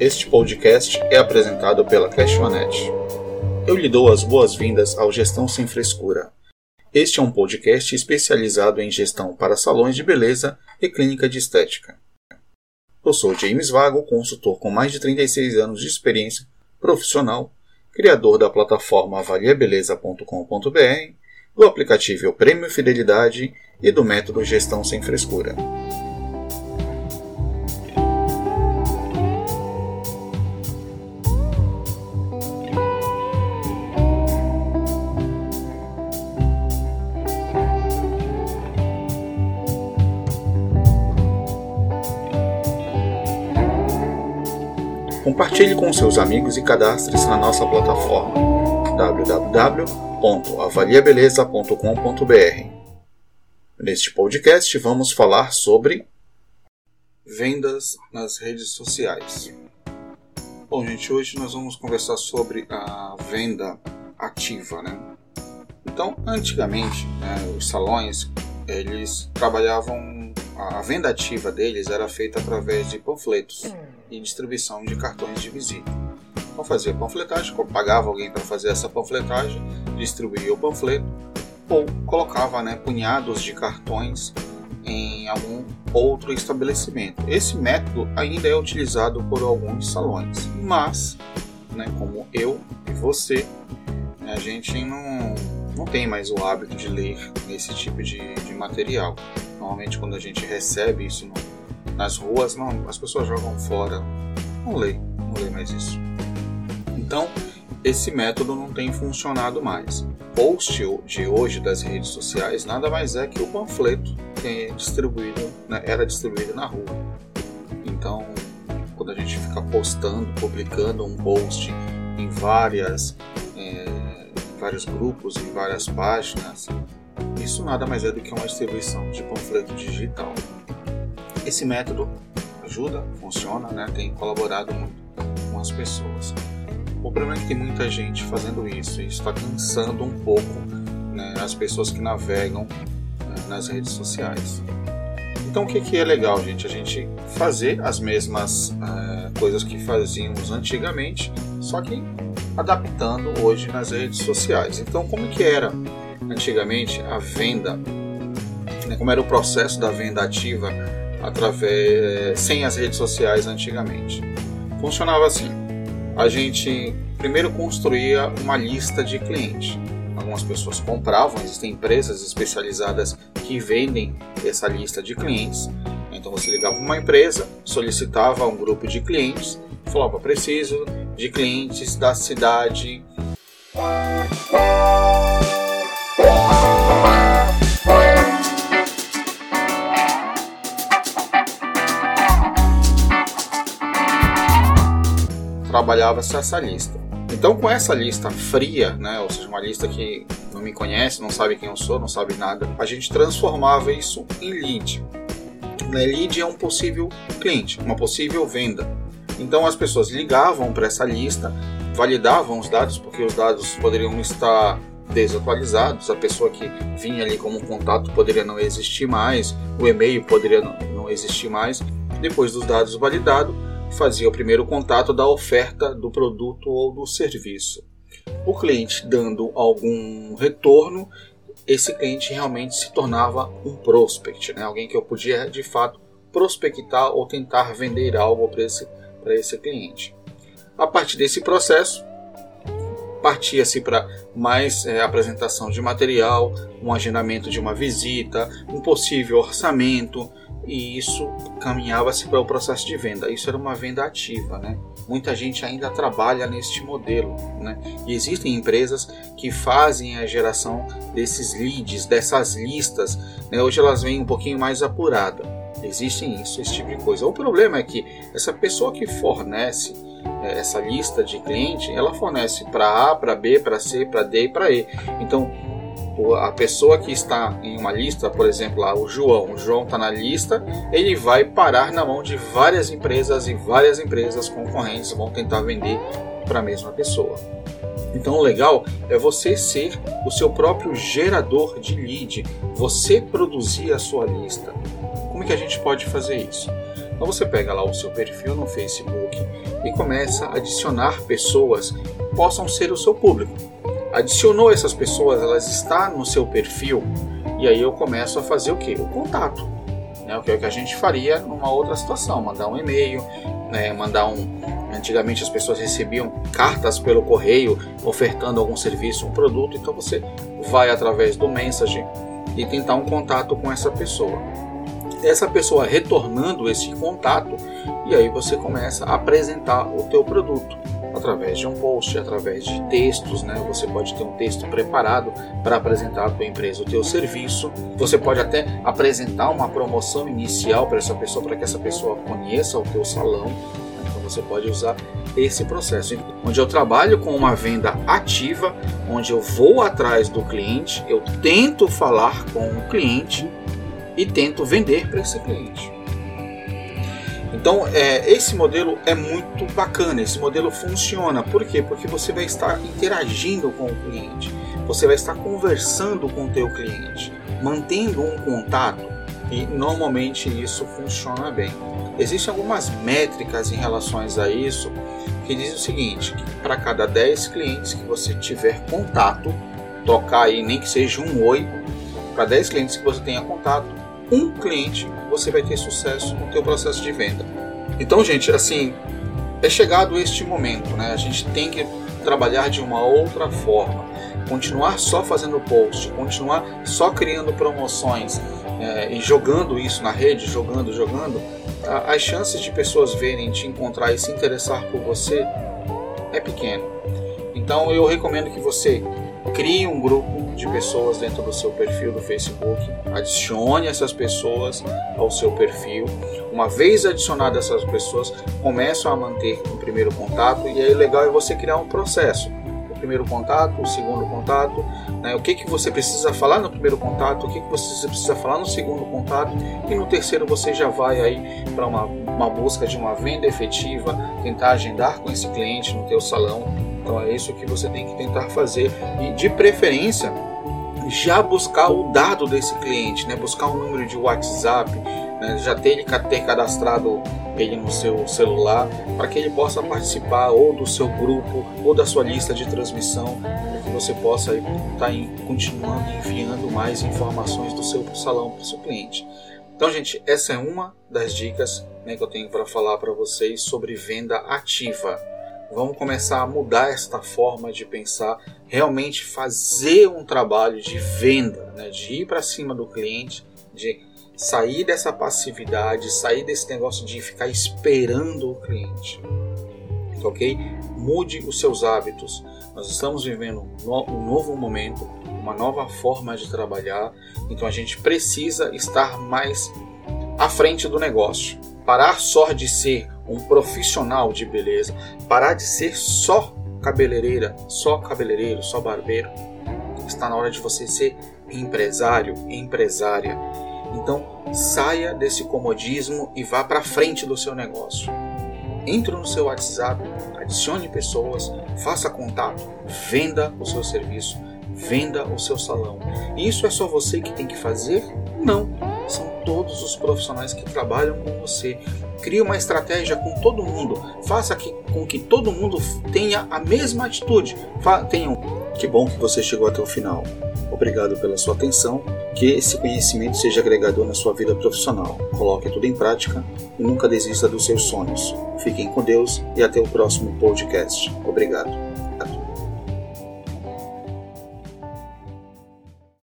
Este podcast é apresentado pela Cashmanet. Eu lhe dou as boas-vindas ao Gestão Sem Frescura. Este é um podcast especializado em gestão para salões de beleza e clínica de estética. Eu sou James Vago, consultor com mais de 36 anos de experiência profissional, criador da plataforma avaliabeleza.com.br, do aplicativo Prêmio Fidelidade e do método Gestão Sem Frescura. Compartilhe com seus amigos e cadastre-se na nossa plataforma www.avaliabeleza.com.br. Neste podcast vamos falar sobre vendas nas redes sociais. Bom, gente, hoje nós vamos conversar sobre a venda ativa, né? Então, antigamente, né, os salões eles trabalhavam a venda ativa deles era feita através de panfletos e distribuição de cartões de visita. Então fazia panfletagem, pagava alguém para fazer essa panfletagem, distribuía o panfleto ou colocava né, punhados de cartões em algum outro estabelecimento. Esse método ainda é utilizado por alguns salões, mas, né, como eu e você, a gente não, não tem mais o hábito de ler esse tipo de, de material. Normalmente, quando a gente recebe isso no, nas ruas, não, as pessoas jogam fora, não lê, não lê mais isso. Então, esse método não tem funcionado mais. Post de hoje das redes sociais nada mais é que o panfleto que é distribuído, né, era distribuído na rua. Então, quando a gente fica postando, publicando um post em várias, é, vários grupos, em várias páginas, isso nada mais é do que uma distribuição de panfleto digital. Esse método ajuda, funciona, né? tem colaborado muito com as pessoas. O problema é que tem muita gente fazendo isso e está cansando um pouco né, as pessoas que navegam né, nas redes sociais. Então, o que, que é legal, gente? A gente fazer as mesmas uh, coisas que fazíamos antigamente, só que adaptando hoje nas redes sociais. Então, como que era antigamente a venda? Né, como era o processo da venda ativa através sem as redes sociais antigamente. Funcionava assim: a gente primeiro construía uma lista de clientes. Algumas pessoas compravam, existem empresas especializadas que vendem essa lista de clientes. Então você ligava uma empresa, solicitava um grupo de clientes, falava preciso de clientes da cidade trabalhava-se essa lista. Então, com essa lista fria, né, ou seja, uma lista que não me conhece, não sabe quem eu sou, não sabe nada, a gente transformava isso em lead. Né, lead é um possível cliente, uma possível venda. Então, as pessoas ligavam para essa lista, validavam os dados, porque os dados poderiam estar desatualizados, a pessoa que vinha ali como contato poderia não existir mais, o e-mail poderia não existir mais. Depois dos dados validados, fazia o primeiro contato da oferta do produto ou do serviço. O cliente dando algum retorno, esse cliente realmente se tornava um prospect, né? alguém que eu podia de fato prospectar ou tentar vender algo para esse, esse cliente. A partir desse processo, partia-se para mais é, apresentação de material, um agendamento de uma visita, um possível orçamento, e isso caminhava-se para o processo de venda. Isso era uma venda ativa, né? Muita gente ainda trabalha neste modelo, né? E existem empresas que fazem a geração desses leads, dessas listas. Né? Hoje elas vêm um pouquinho mais apurada. Existem isso, esse tipo de coisa. O problema é que essa pessoa que fornece é, essa lista de cliente, ela fornece para A, para B, para C, para D e para E. Então a pessoa que está em uma lista, por exemplo, lá, o João, o João está na lista, ele vai parar na mão de várias empresas e várias empresas concorrentes vão tentar vender para a mesma pessoa. Então o legal é você ser o seu próprio gerador de lead, você produzir a sua lista. Como é que a gente pode fazer isso? Então você pega lá o seu perfil no Facebook, e começa a adicionar pessoas que possam ser o seu público. Adicionou essas pessoas, elas estão no seu perfil, e aí eu começo a fazer o que? O contato. Né? O que é que a gente faria numa outra situação, mandar um e-mail, né? mandar um. Antigamente as pessoas recebiam cartas pelo correio ofertando algum serviço, um produto, então você vai através do message e tentar um contato com essa pessoa essa pessoa retornando esse contato e aí você começa a apresentar o teu produto através de um post, através de textos, né? Você pode ter um texto preparado para apresentar a tua empresa, o teu serviço. Você pode até apresentar uma promoção inicial para essa pessoa, para que essa pessoa conheça o teu salão. Então você pode usar esse processo, onde eu trabalho com uma venda ativa, onde eu vou atrás do cliente, eu tento falar com o cliente e tento vender para esse cliente. Então, é, esse modelo é muito bacana, esse modelo funciona. Por quê? Porque você vai estar interagindo com o cliente, você vai estar conversando com o teu cliente, mantendo um contato e normalmente isso funciona bem. Existem algumas métricas em relação a isso que dizem o seguinte, para cada 10 clientes que você tiver contato, tocar aí nem que seja um oi, para 10 clientes que você tenha contato, um cliente, você vai ter sucesso no teu processo de venda. Então, gente, assim, é chegado este momento, né? A gente tem que trabalhar de uma outra forma. Continuar só fazendo post, continuar só criando promoções é, e jogando isso na rede, jogando, jogando, as chances de pessoas verem, te encontrar e se interessar por você é pequeno. Então eu recomendo que você crie um grupo de pessoas dentro do seu perfil do Facebook, adicione essas pessoas ao seu perfil. Uma vez adicionadas essas pessoas, começam a manter o primeiro contato e aí o legal é você criar um processo. O primeiro contato, o segundo contato, né? o que, que você precisa falar no primeiro contato, o que, que você precisa falar no segundo contato e no terceiro você já vai aí para uma, uma busca de uma venda efetiva, tentar agendar com esse cliente no teu salão então é isso que você tem que tentar fazer e de preferência já buscar o dado desse cliente, né? buscar um número de WhatsApp, né? já ter ele ter cadastrado ele no seu celular para que ele possa participar ou do seu grupo ou da sua lista de transmissão para que você possa estar tá continuando enviando mais informações do seu salão para o seu cliente. Então, gente, essa é uma das dicas né, que eu tenho para falar para vocês sobre venda ativa. Vamos começar a mudar esta forma de pensar, realmente fazer um trabalho de venda, né? de ir para cima do cliente, de sair dessa passividade, sair desse negócio de ficar esperando o cliente. Ok? Mude os seus hábitos. Nós estamos vivendo um novo momento, uma nova forma de trabalhar, então a gente precisa estar mais à frente do negócio. Parar só de ser um profissional de beleza, parar de ser só cabeleireira, só cabeleireiro, só barbeiro. Está na hora de você ser empresário, empresária. Então, saia desse comodismo e vá para frente do seu negócio. Entre no seu WhatsApp, adicione pessoas, faça contato, venda o seu serviço, venda o seu salão. Isso é só você que tem que fazer? Não. Todos os profissionais que trabalham com você. Crie uma estratégia com todo mundo. Faça que, com que todo mundo tenha a mesma atitude. Fa tenham. Que bom que você chegou até o final. Obrigado pela sua atenção. Que esse conhecimento seja agregador na sua vida profissional. Coloque tudo em prática e nunca desista dos seus sonhos. Fiquem com Deus e até o próximo podcast. Obrigado.